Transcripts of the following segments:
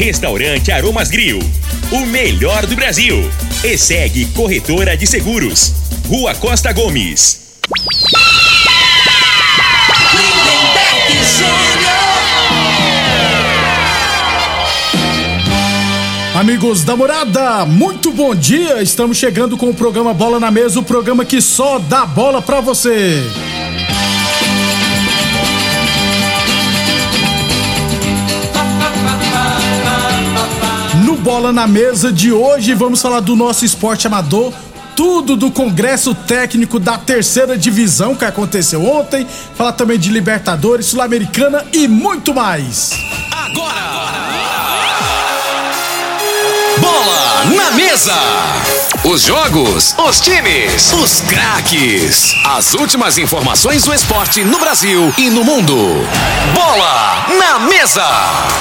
Restaurante Aromas Grill, o melhor do Brasil. E segue Corretora de Seguros. Rua Costa Gomes. Amigos da morada, muito bom dia! Estamos chegando com o programa Bola na Mesa o programa que só dá bola pra você. Bola na Mesa de hoje, vamos falar do nosso esporte amador tudo do Congresso Técnico da Terceira Divisão que aconteceu ontem, falar também de Libertadores, Sul-Americana e muito mais. Agora! Bola na mesa! Os jogos, os times, os craques. As últimas informações do esporte no Brasil e no mundo. Bola na mesa!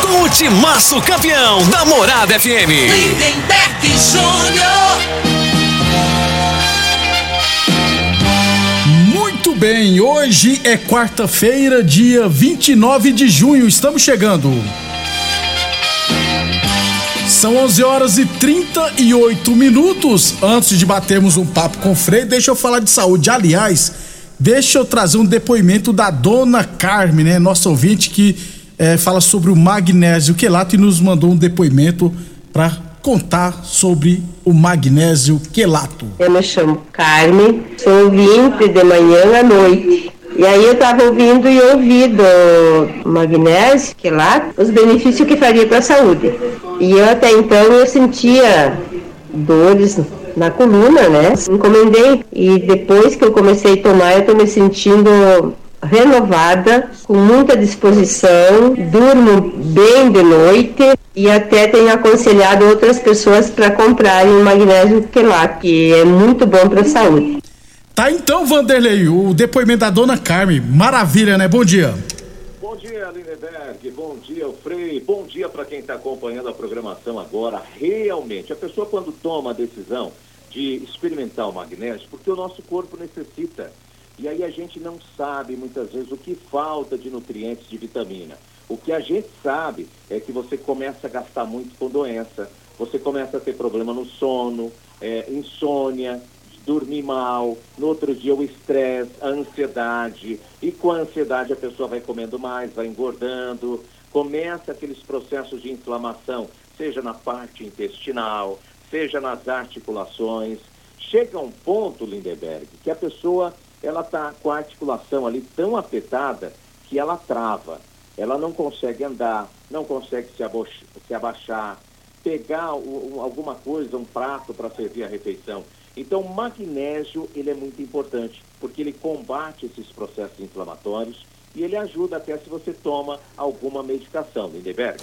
Com o timaço campeão da Morada FM. Lindenberg Júnior. bem, hoje é quarta-feira, dia 29 de junho, estamos chegando. São 11 horas e 38 minutos. Antes de batermos um papo com o Frei, deixa eu falar de saúde. Aliás, deixa eu trazer um depoimento da dona Carmen, né? Nossa ouvinte que é, fala sobre o magnésio quelato e nos mandou um depoimento para contar sobre o magnésio quelato. Eu me chamo Carmen, sou ouvinte de manhã à noite. E aí eu estava ouvindo e ouvi do magnésio quelato os benefícios que faria para a saúde. E eu até então eu sentia dores na coluna, né? Encomendei e depois que eu comecei a tomar, eu estou me sentindo renovada, com muita disposição, durmo bem de noite e até tenho aconselhado outras pessoas para comprarem o magnésio quelato, que é muito bom para a saúde. Tá então, Vanderlei, o depoimento da dona Carmen. Maravilha, né? Bom dia. Bom dia, Lindenberg. Bom dia, Frei. Bom dia para quem está acompanhando a programação agora. Realmente, a pessoa quando toma a decisão de experimentar o magnésio, porque o nosso corpo necessita e aí a gente não sabe muitas vezes o que falta de nutrientes de vitamina. O que a gente sabe é que você começa a gastar muito com doença, você começa a ter problema no sono, é, insônia, dormir mal, no outro dia o estresse, a ansiedade, e com a ansiedade a pessoa vai comendo mais, vai engordando, começa aqueles processos de inflamação, seja na parte intestinal, seja nas articulações. Chega um ponto, Lindeberg, que a pessoa ela está com a articulação ali tão afetada que ela trava. Ela não consegue andar, não consegue se, se abaixar, pegar o, alguma coisa, um prato para servir a refeição. Então, o magnésio ele é muito importante, porque ele combate esses processos inflamatórios e ele ajuda até se você toma alguma medicação, Lindeberg.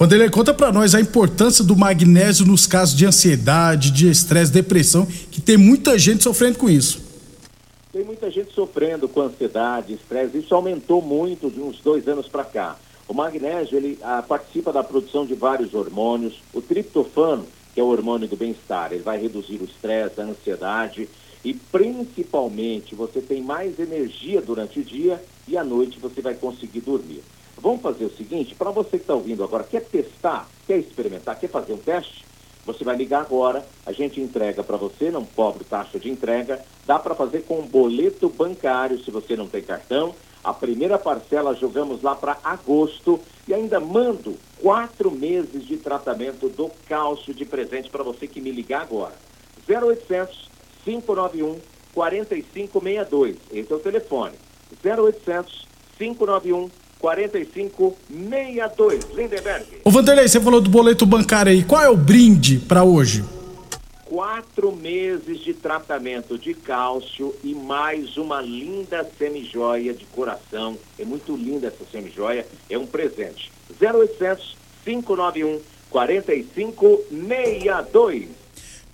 Wanderlei, conta para nós a importância do magnésio nos casos de ansiedade, de estresse, depressão, que tem muita gente sofrendo com isso. Tem muita gente sofrendo com ansiedade, estresse. Isso aumentou muito de uns dois anos para cá. O magnésio ele ah, participa da produção de vários hormônios. O triptofano, que é o hormônio do bem-estar, ele vai reduzir o estresse, a ansiedade e principalmente você tem mais energia durante o dia e à noite você vai conseguir dormir. Vamos fazer o seguinte, para você que está ouvindo agora, quer testar, quer experimentar, quer fazer um teste? Você vai ligar agora, a gente entrega para você, não cobra taxa de entrega, dá para fazer com boleto bancário se você não tem cartão. A primeira parcela jogamos lá para agosto e ainda mando quatro meses de tratamento do cálcio de presente para você que me ligar agora. 0800 591 4562. Esse é o telefone. 0800 591 4562. Lindenberg. Ô Vanderlei, você falou do boleto bancário aí. Qual é o brinde para hoje? Quatro meses de tratamento de cálcio e mais uma linda semijoia de coração. É muito linda essa semijoia, é um presente. 0800 591 4562.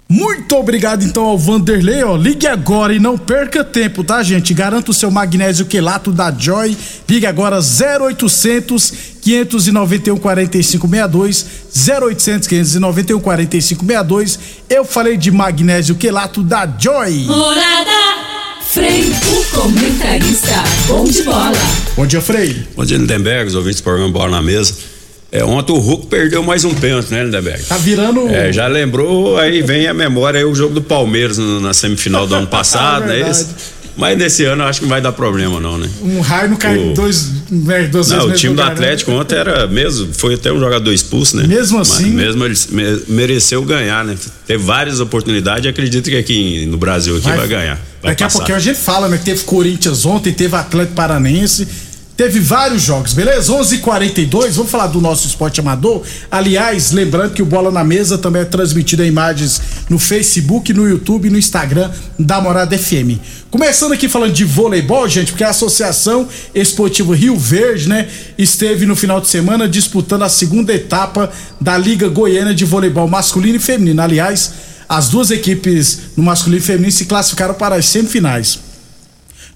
Muito obrigado então ao Vanderlei, ó. Ligue agora e não perca tempo, tá, gente? Garanta o seu magnésio quelato da Joy. Ligue agora 0800 591 4562 0800 591 4562. Eu falei de magnésio quelato da Joy. Morada Frei, o comentarista, bom de bola. Bom dia, Frei. Bom dia, Lindenberg, os ouvintes do programa Bola na Mesa. É, ontem o Hulk perdeu mais um pênalti, né, Lindeberg? Tá virando. É, já lembrou, aí vem a memória aí o jogo do Palmeiras no, na semifinal do ano passado, é né? Isso? Mas nesse ano eu acho que não vai dar problema, não, né? Um raio não cai o... dois, dois Não, o time lugar, do né? Atlético né? ontem era mesmo, foi até um jogador expulso, né? Mesmo assim. Mas mesmo ele mereceu ganhar, né? Teve várias oportunidades e acredito que aqui no Brasil aqui vai, vai ganhar. Vai daqui passar. a pouquinho a gente fala, né? Teve Corinthians ontem, teve Atlético Paranense Teve vários jogos, beleza? 11:42. h 42 vamos falar do nosso esporte amador. Aliás, lembrando que o Bola na Mesa também é transmitido em imagens no Facebook, no YouTube e no Instagram da Morada FM. Começando aqui falando de voleibol, gente, porque a Associação Esportiva Rio Verde, né, esteve no final de semana disputando a segunda etapa da Liga Goiana de Voleibol Masculino e Feminino. Aliás, as duas equipes no masculino e feminino se classificaram para as semifinais.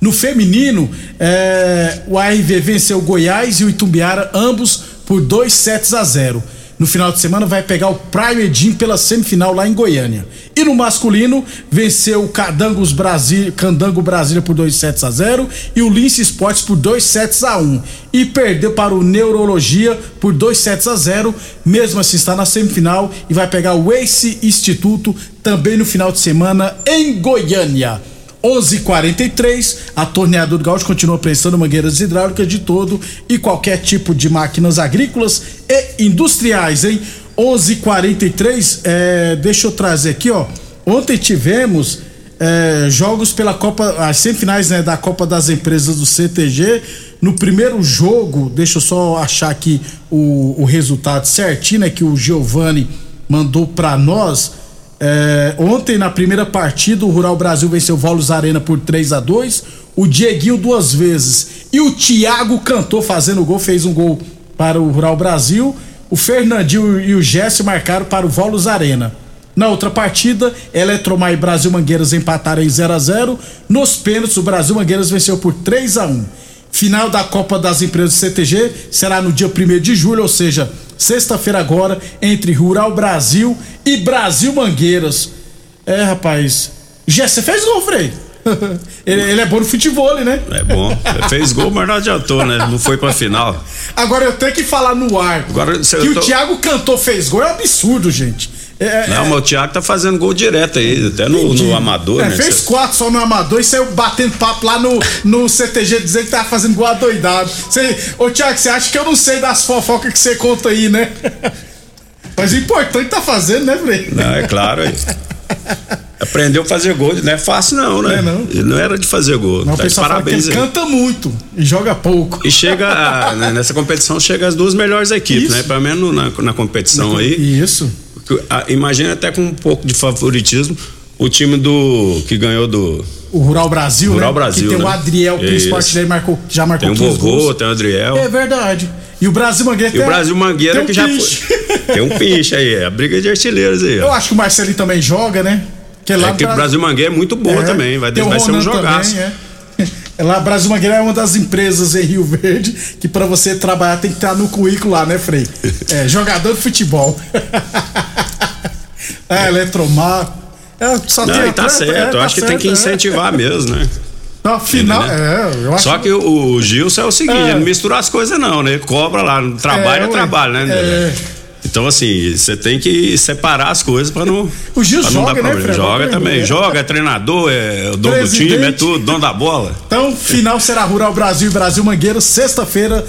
No feminino, é, o ARV venceu Goiás e o Itumbiara, ambos por dois sets a 0. No final de semana vai pegar o Prime Edim pela semifinal lá em Goiânia. E no masculino, venceu o Cadangos Brasil, Candango Brasília por 2 sets a 0 e o Lince Esportes por 2 sets a 1. E perdeu para o Neurologia por 2 sets a 0. Mesmo assim está na semifinal e vai pegar o Ace Instituto também no final de semana em Goiânia. 11:43 a torneadora Gaúcho continua prestando mangueiras hidráulicas de todo e qualquer tipo de máquinas agrícolas e industriais, hein? 11:43 é, deixa eu trazer aqui, ó. Ontem tivemos é, jogos pela Copa, as semifinais né, da Copa das Empresas do CTG. No primeiro jogo, deixa eu só achar aqui o, o resultado certinho, né, que o Giovanni mandou para nós. É, ontem, na primeira partida, o Rural Brasil venceu o Volos Arena por 3 a 2 O Dieguinho duas vezes. E o Thiago cantou fazendo gol, fez um gol para o Rural Brasil. O Fernandinho e o Jesse marcaram para o Volos Arena. Na outra partida, Eletromar e Brasil Mangueiras empataram em 0 a 0 Nos pênaltis, o Brasil Mangueiras venceu por 3 a 1 Final da Copa das Empresas CTG será no dia 1 de julho, ou seja, sexta-feira agora, entre Rural Brasil e Brasil Mangueiras. É, rapaz. Já você fez gol, Frei? ele, ele, é bom no futebol, né? É bom. fez gol, mas não adiantou, né? Não foi pra final. Agora eu tenho que falar no ar. Agora, que tô... o Thiago cantou, fez gol, é um absurdo, gente. É, é, não, é. mas o Thiago tá fazendo gol direto aí, até no, no amador, é, né? Fez quatro só no amador e saiu batendo papo lá no, no CTG dizendo que tava fazendo gol adoidado. Cê, ô Thiago, você acha que eu não sei das fofocas que você conta aí, né? Mas o importante tá fazendo, né, Frei? Não, é claro aí. Aprendeu a fazer gol, não é fácil não, né? É, não. Não era de fazer gol. Não, tá parabéns. ele canta muito e joga pouco. E chega, a, né, nessa competição, chega as duas melhores equipes, Isso. né? Pelo menos na, na competição na, aí. Isso imagina até com um pouco de favoritismo o time do que ganhou do o Rural Brasil, Rural né? Brasil, que tem né? o Adriel, o esporte dele marcou, já marcou Tem o vovô, tem o Adriel. É verdade. E o Brasil Mangueira E o Brasil Mangueira um que pinche. já foi. tem um pinche aí, é a briga de artilheiros aí. Eu acho que o Marcelinho também joga, né? Que lá é que o Brasil Mangueira é muito boa é, também, vai, vai ser um jogaço. Também, é. Lá, Brasil Mangueira é uma das empresas em Rio Verde que para você trabalhar tem que estar no currículo lá, né, Frei? É, jogador de futebol. É, Eletromar. É, só não, tem tá certo. É, eu tá acho que tem que é. incentivar mesmo, né? No final, é, eu acho Só que o, o Gilson é o seguinte, é. não mistura as coisas não, né? Cobra lá, trabalho é, é trabalho, né? É. Então, assim, você tem que separar as coisas para não. O Gil não joga, né, Fred? Joga também. Joga, é treinador, é o dono Presidente. do time, é tudo, dono da bola. Então, final será Rural Brasil e Brasil Mangueiro, sexta-feira,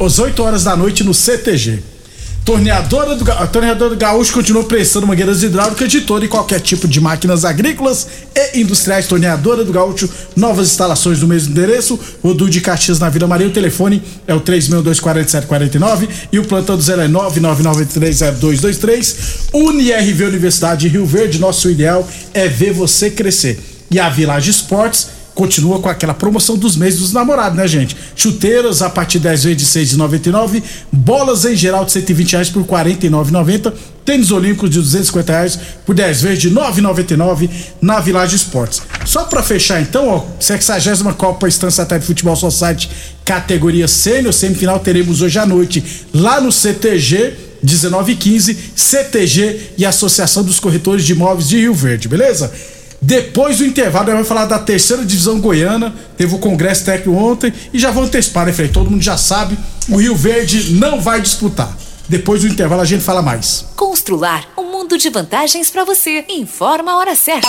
às 8 horas da noite no CTG. Torneadora do, a torneadora do Gaúcho continua prestando mangueiras hidráulicas de todo e qualquer tipo de máquinas agrícolas e industriais. Torneadora do Gaúcho, novas instalações no mesmo endereço. Rodu de Caxias na Vila Maria. O telefone é o 3624749 e o plantão do zero é 999830223. UniRV Universidade de Rio Verde. Nosso ideal é ver você crescer. E a Village Esportes continua com aquela promoção dos meses dos namorados, né, gente? Chuteiras a partir de 10 vezes de 6,99, bolas em geral de 120 reais por 49,90, tênis olímpicos de 250 reais por 10 vezes de 9,99 na Village Esportes. Só para fechar então, ó, 60 Copa Estância Satélite Futebol Society categoria sênior, semifinal teremos hoje à noite lá no CTG 1915, CTG e Associação dos Corretores de Imóveis de Rio Verde, beleza? Depois do intervalo, nós vamos falar da terceira divisão goiana. Teve o congresso técnico ontem e já vou antecipar, né, Frei? Todo mundo já sabe, o Rio Verde não vai disputar. Depois do intervalo a gente fala mais. Constrular um mundo de vantagens para você. Informa a hora certa.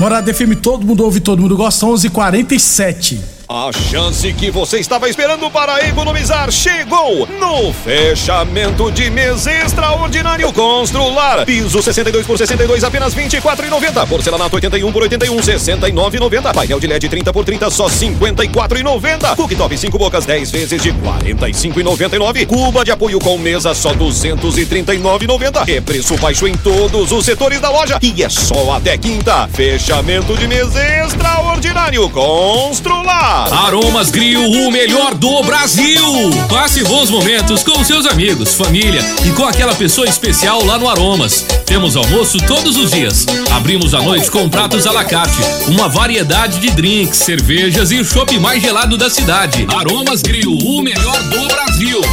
Morada FM, todo mundo ouve, todo mundo gosta, 11:47. A chance que você estava esperando para economizar chegou no fechamento de mês extraordinário Constrular. Piso 62 por 62 apenas 24,90. Porcelanato 81 por 81 69,90. Painel de LED 30 por 30 só 54,90. Cooktop 5 bocas 10 vezes de 45,99. Cuba de apoio com mesa só 239,90. É preço baixo em todos os setores da loja e é só até quinta. Fechamento de mês extraordinário Constrular. Aromas Grill, o melhor do Brasil. Passe bons momentos com seus amigos, família e com aquela pessoa especial lá no Aromas. Temos almoço todos os dias. Abrimos à noite com pratos à la carte, uma variedade de drinks, cervejas e o chopp mais gelado da cidade. Aromas Grill, o melhor.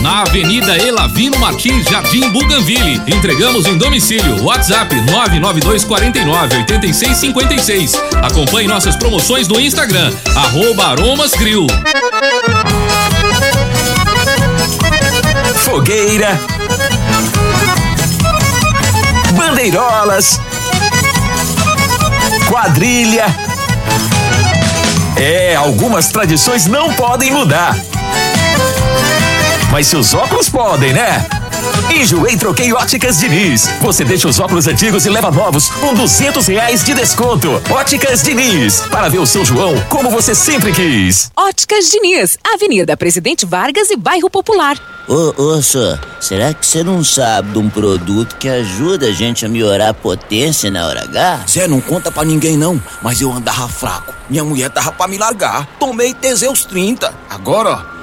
Na Avenida Elavino Martins, Jardim Buganville. Entregamos em domicílio. WhatsApp 992 49 86 56. Acompanhe nossas promoções no Instagram, arroba Aromas. Fogueira. Bandeirolas. Quadrilha. É, algumas tradições não podem mudar. Mas seus óculos podem, né? Enjoei Troquei Óticas Diniz. Você deixa os óculos antigos e leva novos com duzentos reais de desconto. Óticas Diniz. Para ver o seu João como você sempre quis. Óticas Diniz, Avenida Presidente Vargas e Bairro Popular. Ô, ô, só, será que você não sabe de um produto que ajuda a gente a melhorar a potência na hora H? Zé, não conta pra ninguém não, mas eu andava fraco. Minha mulher tava pra me largar. Tomei Teseus 30. Agora, ó.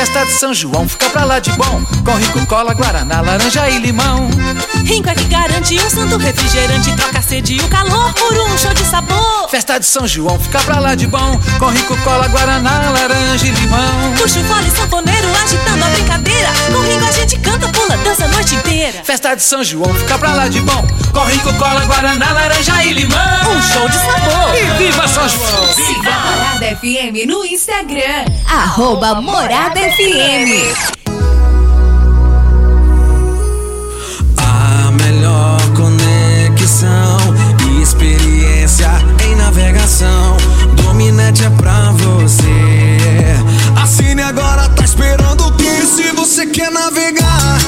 Festa de São João fica pra lá de bom. Com rico cola, guaraná, laranja e limão. Rinco é que garante um santo refrigerante Troca a sede e o calor por um show de sabor. Festa de São João fica pra lá de bom. Com rico cola, guaraná, laranja e limão. Puxa o fole sanfoneiro agitando a brincadeira. Com Rinco a gente canta, pula, dança a noite inteira Festa de São João fica pra lá de bom. Com rico cola, guaraná, laranja e limão. Um show de sabor. E viva São João. Siga a Morada FM no Instagram. Arroba Morada FM A melhor conexão e experiência em navegação. Dominete é pra você. Assine agora, tá esperando o que? Se você quer navegar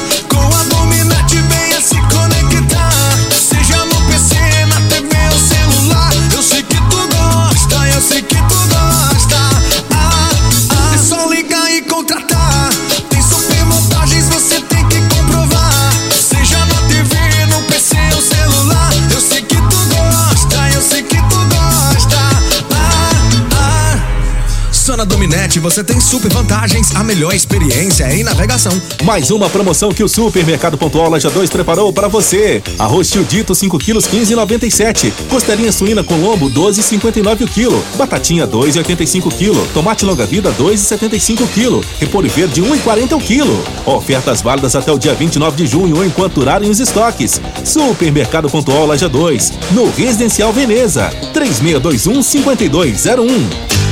Dominete você tem super vantagens, a melhor experiência em navegação. Mais uma promoção que o Supermercado Pontual Loja 2 preparou para você. Arroz tio dito 5 quilos 15,97. Costelinha suína com lombo 12,59 o quilo. Batatinha 2,85 quilo. Tomate longa vida 2,75 quilo. Repolho verde 1,40 o quilo. Ofertas válidas até o dia 29 de junho enquanto durarem os estoques. Supermercado Pontual Loja 2, no Residencial Veneza. 3621 5201.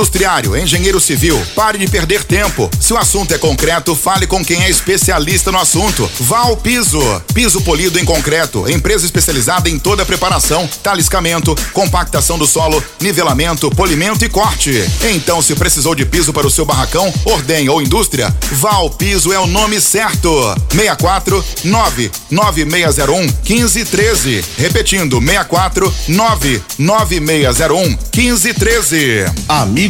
industriário, engenheiro civil, pare de perder tempo. Se o assunto é concreto, fale com quem é especialista no assunto. Vá ao Piso. Piso polido em concreto, empresa especializada em toda a preparação, taliscamento, compactação do solo, nivelamento, polimento e corte. Então, se precisou de piso para o seu barracão, ordem ou indústria, vá ao Piso é o nome certo. 64 99601 1513. Repetindo, 64 99601 1513. Amigo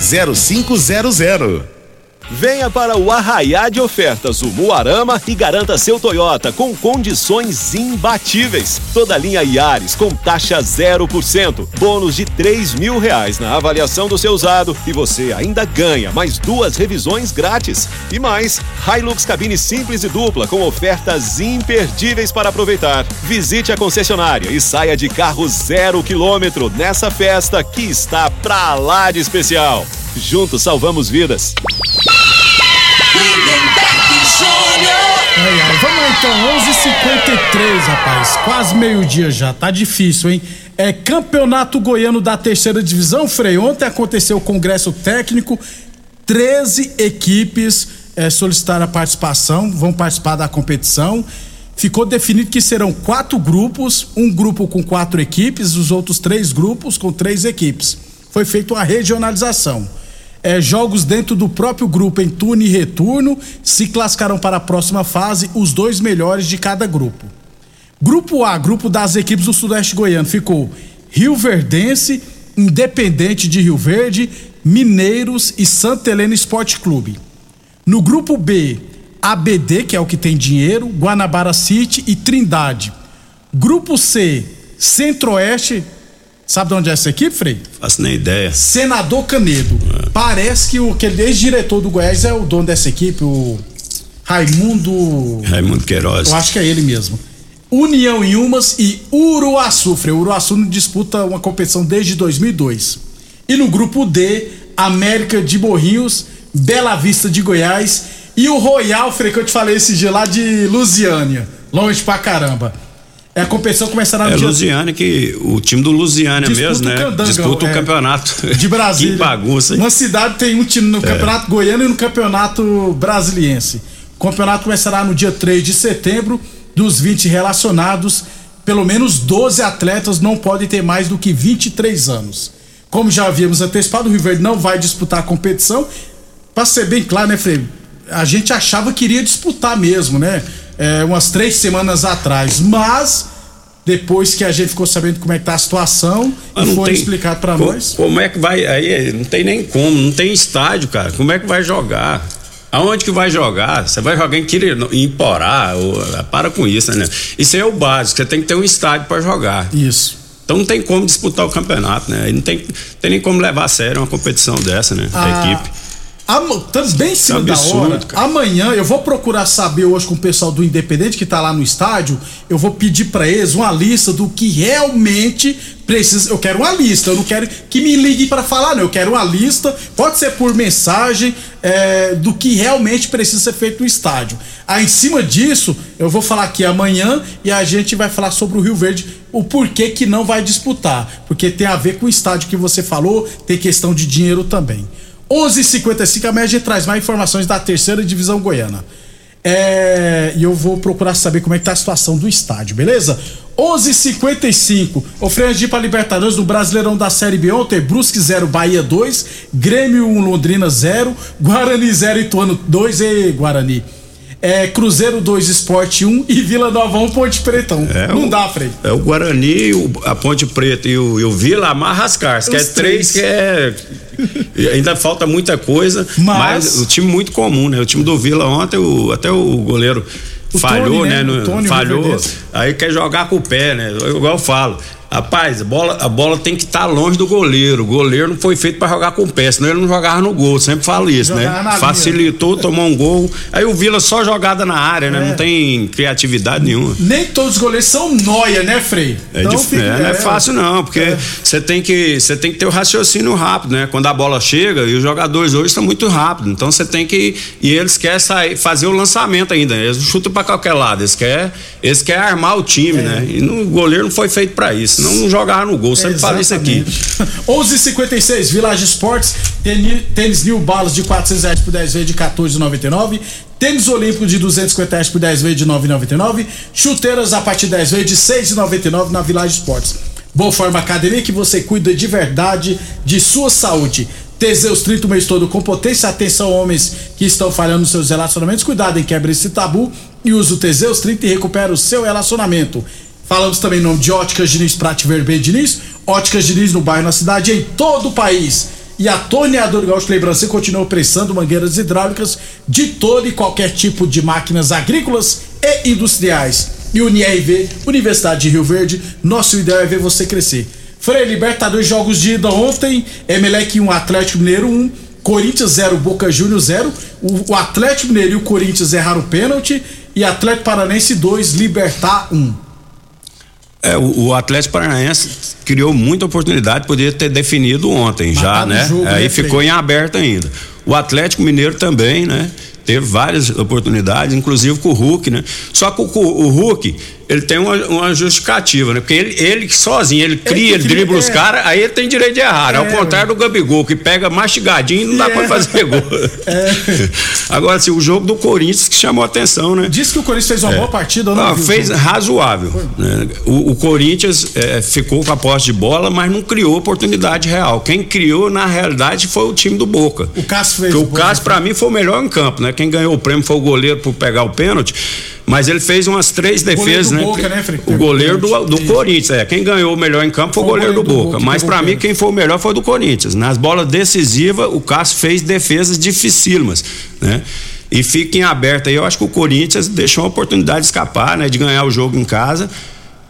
0500. Venha para o Arraiá de Ofertas, o Muarama, e garanta seu Toyota com condições imbatíveis. Toda linha Yaris com taxa 0%, bônus de 3 mil reais na avaliação do seu usado e você ainda ganha mais duas revisões grátis. E mais, Hilux cabine simples e dupla com ofertas imperdíveis para aproveitar. Visite a concessionária e saia de carro zero quilômetro nessa festa que está pra lá de especial. Juntos salvamos vidas. Vamos lá então, 11:53, rapaz. Quase meio-dia já, tá difícil, hein? É Campeonato Goiano da Terceira Divisão, Frei. Ontem aconteceu o Congresso Técnico, 13 equipes é, solicitaram a participação, vão participar da competição. Ficou definido que serão quatro grupos, um grupo com quatro equipes, os outros três grupos com três equipes. Foi feita uma regionalização é, jogos dentro do próprio grupo em turno e retorno se classificaram para a próxima fase os dois melhores de cada grupo. Grupo A, grupo das equipes do Sudeste Goiano, ficou Rio Verdense, Independente de Rio Verde, Mineiros e Santa Helena Esporte Clube. No grupo B, ABD, que é o que tem dinheiro, Guanabara City e Trindade. Grupo C, Centro-Oeste, Sabe de onde é essa equipe, Frei? Faço nem ideia. Senador Canedo. É. Parece que o aquele ex-diretor do Goiás é o dono dessa equipe, o Raimundo. Raimundo Queiroz. Eu acho que é ele mesmo. União em Umas e Uruaçu. Frei. Uruaçu disputa uma competição desde 2002. E no grupo D, América de Morrinhos, Bela Vista de Goiás e o Royal, Frei, que eu te falei esse dia lá de Lusiânia. Longe pra caramba. É, a competição começará no é dia... Lusiana que o time do Lusiana mesmo, né? Disputa o é, campeonato de Brasília. que bagunça. Hein? Uma cidade tem um time no é. Campeonato Goiano e no Campeonato Brasiliense. O campeonato começará no dia 3 de setembro. Dos 20 relacionados, pelo menos 12 atletas não podem ter mais do que 23 anos. Como já havíamos antecipado, o Rio Verde não vai disputar a competição. Para ser bem claro, né, Frei? A gente achava que iria disputar mesmo, né? É, umas três semanas atrás, mas depois que a gente ficou sabendo como é que tá a situação e foi tem, explicado para nós. Como é que vai aí? Não tem nem como, não tem estádio, cara. Como é que vai jogar? Aonde que vai jogar? Você vai jogar em, em Porá? Ou, para com isso, né? Isso aí é o básico. Você tem que ter um estádio para jogar. Isso. Então não tem como disputar o campeonato, né? Não tem, tem nem como levar a sério uma competição dessa, né? A, a equipe. Estamos bem em cima é absurdo, da hora. Cara. Amanhã eu vou procurar saber hoje com o pessoal do Independente que tá lá no estádio. Eu vou pedir para eles uma lista do que realmente precisa. Eu quero uma lista. Eu não quero que me ligue para falar, não. Eu quero uma lista. Pode ser por mensagem é, do que realmente precisa ser feito no estádio. Aí em cima disso eu vou falar aqui amanhã e a gente vai falar sobre o Rio Verde o porquê que não vai disputar, porque tem a ver com o estádio que você falou. Tem questão de dinheiro também. 11:55 a média traz mais informações da terceira divisão goiana. É, e eu vou procurar saber como é que tá a situação do estádio, beleza? 11:55. O Freio de para Libertadores do Brasileirão da Série B ontem, Brusque 0, Bahia 2, Grêmio 1, Londrina 0, Guarani 0, Ituano 2 e Guarani. É, Cruzeiro 2, Esporte 1 e Vila Nova 1, Ponte Pretão. É Não o- dá, Frei. É o Guarani, o- a Ponte Preta e o, e o Vila amarra as cartas, que é três, três. que é. Ainda falta muita coisa, Mas- mas, o time muito comum, né? O time do Vila ontem, o- até o goleiro O falhou, Tony, né? né? No- falhou, aí quer jogar com o pé, né? Igual eu falo. Rapaz, a bola, a bola tem que estar longe do goleiro. O goleiro não foi feito para jogar com o pé, senão ele não jogava no gol. Sempre falo isso, Jogava na né? linha. Facilitou, tomou um gol. Aí o Vila só jogada na área, né? É. Não tem criatividade nenhuma. Nem todos os goleiros são noia, né, Frei? É, dif- é, não é fácil não, porque você tem que você tem que ter o raciocínio rápido, né? Quando a bola chega e os jogadores hoje são muito rápidos, então você tem que e eles querem sair, fazer o lançamento ainda. Eles não chutam para qualquer lado, eles querem eles querem armar o time, né? E o goleiro não foi feito para isso, senão não jogava no gol. Sempre falo isso aqui. 11:56 Village Esportes, tênis, New Balance de 400 reais por 10 vezes de 14,99. Tênis Olímpico de 250 reais por 10 vezes de 9,99. Chuteiras a partir de 10 vezes de 6,99 na Village Esportes. Boa Forma Academia que você cuida de verdade de sua saúde. Teseus 30 o mês todo com potência. Atenção, homens que estão falhando nos seus relacionamentos. Cuidado em quebra esse tabu e use o Teseus 30 e recupera o seu relacionamento. Falamos também em nome de Óticas Diniz, Prate Vermelho Diniz. Óticas Diniz no bairro, na cidade, em todo o país. E a Torneadora Gaúcho Lembrança continua prestando mangueiras hidráulicas de todo e qualquer tipo de máquinas agrícolas e industriais. E UniRV, Universidade de Rio Verde, nosso ideal é ver você crescer. Frei, Libertadores Jogos de ida ontem, Emelec 1, Atlético Mineiro 1, Corinthians 0, Boca Juniors 0. O, o Atlético Mineiro e o Corinthians erraram o pênalti. E Atlético Paranense 2, Libertar 1. É, o, o Atlético Paranaense criou muita oportunidade, poderia ter definido ontem já, Matar no né? jogo, Aí né, ficou em aberto ainda. O Atlético Mineiro também, né? Teve várias oportunidades, inclusive com o Hulk, né? Só que o, o Hulk, ele tem uma, uma justificativa, né? Porque ele, ele sozinho, ele cria, ele cria, dribla os é. caras, aí ele tem direito de errar. É, ao contrário do Gabigol, que pega mastigadinho e não dá É. pra fazer gol. Agora, assim, o jogo do Corinthians que chamou a atenção, né? Diz que o Corinthians fez uma É. boa partida, eu não Ah, fez razoável. né? O, o Corinthians é, ficou com a posse de bola, mas não criou oportunidade real. Quem criou, na realidade, foi o time do Boca. O Cássio fez. Porque o boa Cássio, pra mim, foi o melhor em campo, né? Quem ganhou o prêmio foi o goleiro por pegar o pênalti. Mas ele fez umas três defesas, né? Boca, né, o goleiro do, do Corinthians, é. Quem ganhou o melhor em campo foi o goleiro do Boca. Mas pra mim, quem foi o melhor foi o do Corinthians. Nas bolas decisivas, o Cássio fez defesas dificílimas, né? E fica em aberto aí. Eu acho que o Corinthians deixou uma oportunidade de escapar, né? De ganhar o jogo em casa.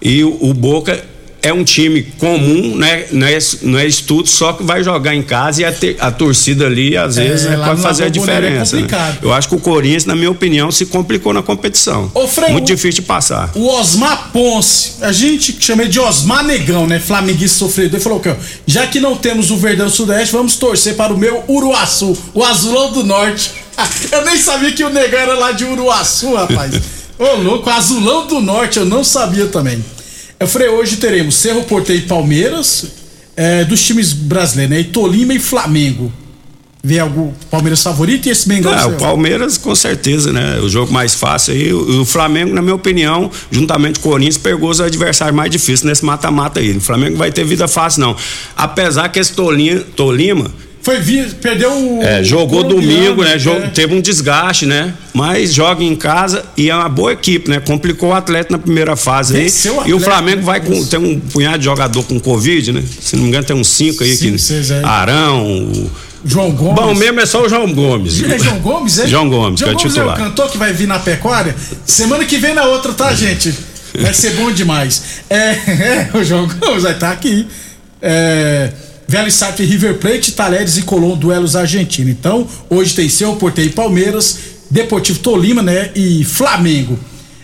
E o, o Boca é um time comum, né? Não é, não é estudo, só que vai jogar em casa e a, te- a torcida ali, às É, vezes, né, lá pode fazer a é diferença. né? complicado. Eu acho que o Corinthians, na minha opinião, se complicou na competição. Ô, Frei, Muito o- difícil de passar. O Osmar Ponce, a gente chama de Osmar Negão, né? Flamenguista sofrido. Ele falou que, já que não temos o Verdão Sudeste, vamos torcer para o meu Uruaçu, o Azulão do Norte. eu nem sabia que o Negão era lá de Uruaçu, rapaz. Ô, louco, Azulão do Norte, eu não sabia também. Eu falei, hoje teremos Cerro Porteiro e Palmeiras, é, dos times brasileiros, né? E Tolima e Flamengo. Vê algum Palmeiras favorito e esse Mengão seu? o Palmeiras, com certeza, né? O jogo mais fácil aí. O, o Flamengo, na minha opinião, juntamente com o Corinthians, pegou os adversários mais difíceis nesse mata-mata aí. O Flamengo vai ter vida fácil, não. Apesar que esse Tolima, Tolima Foi vir, perdeu o. é, jogou o domingo, né? Jo- é. Teve um desgaste, né? Mas joga em casa e é uma boa equipe, né? Complicou o atleta na primeira fase aí. O e o Flamengo né? vai com. Tem um punhado de jogador com Covid, né? Se não me engano, tem uns cinco aí Cinco, que. seis, é. Arão. o- João Gomes. Bom mesmo é só o João Gomes. É João Gomes, é? João Gomes, João que é Gomes titular. é o cantor que vai vir na pecuária. Semana que vem na outra, tá, gente? Vai ser bom demais. É, é o João Gomes vai estar aqui. É, Velho Sato e River Plate, Talheres e Colón, duelos argentinos. Então, hoje tem Porteiro e Palmeiras, Deportivo Tolima, né? E Flamengo.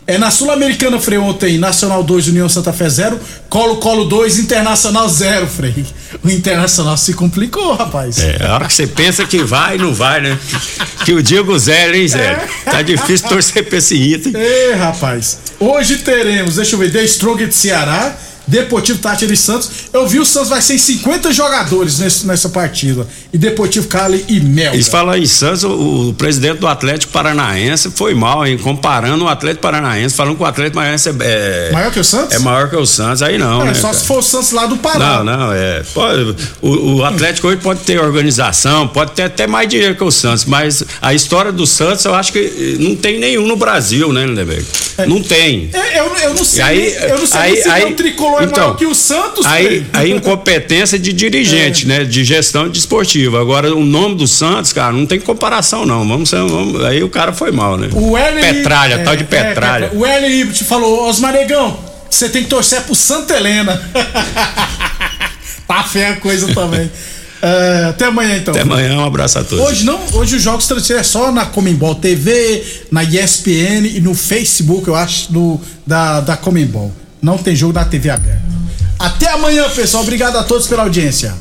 É, na Sul-Americana, Frei, ontem, Nacional 2, União Santa Fé 0, Colo-Colo 2, Internacional 0, Frei. O Internacional se complicou, rapaz. É, a hora que você pensa que vai, não vai, né? Que o Diego Zé, hein, Zé? Tá difícil torcer pra esse item. Ei, rapaz. Hoje teremos, deixa eu ver, The Strong de Ceará, Deportivo Tátira e Santos. Eu vi o Santos vai ser em 50 jogadores nesse, nessa partida. E Deportivo Cali e Mel. E falar em Santos, o, o, presidente do Atlético Paranaense foi mal, hein? Comparando o Atlético Paranaense, falando que o Atlético Paranaense é. Maior que o Santos? É maior que o Santos, aí não. É, né, só cara? se for o Santos lá do Pará. Não, não, é. Pode, o, o, Atlético hoje pode ter organização, pode ter até mais dinheiro que o Santos, mas a história do Santos eu acho que não tem nenhum no Brasil, né, Lindeberg? É. Não tem. É, eu, eu não sei. Aí, eu não sei aí, se aí, o tricolor é então, maior que o Santos. Aí, aí incompetência de dirigente, né? De gestão desportiva. Agora, o nome do Santos, cara, não tem comparação, não. Vamos, vamos aí o cara foi mal, né? O L Petralha, tal de Petralha. o L te falou, Osmaregão, você tem que torcer pro Santa Helena. tá feia a coisa também. É, até amanhã então. Até amanhã, um abraço a todos. Hoje não, hoje os jogos transferem é só na Comembol TV, na ESPN e no Facebook, eu acho, do, da, da Comembol. Não tem jogo na TV aberta. Até amanhã, pessoal. Obrigado a todos pela audiência.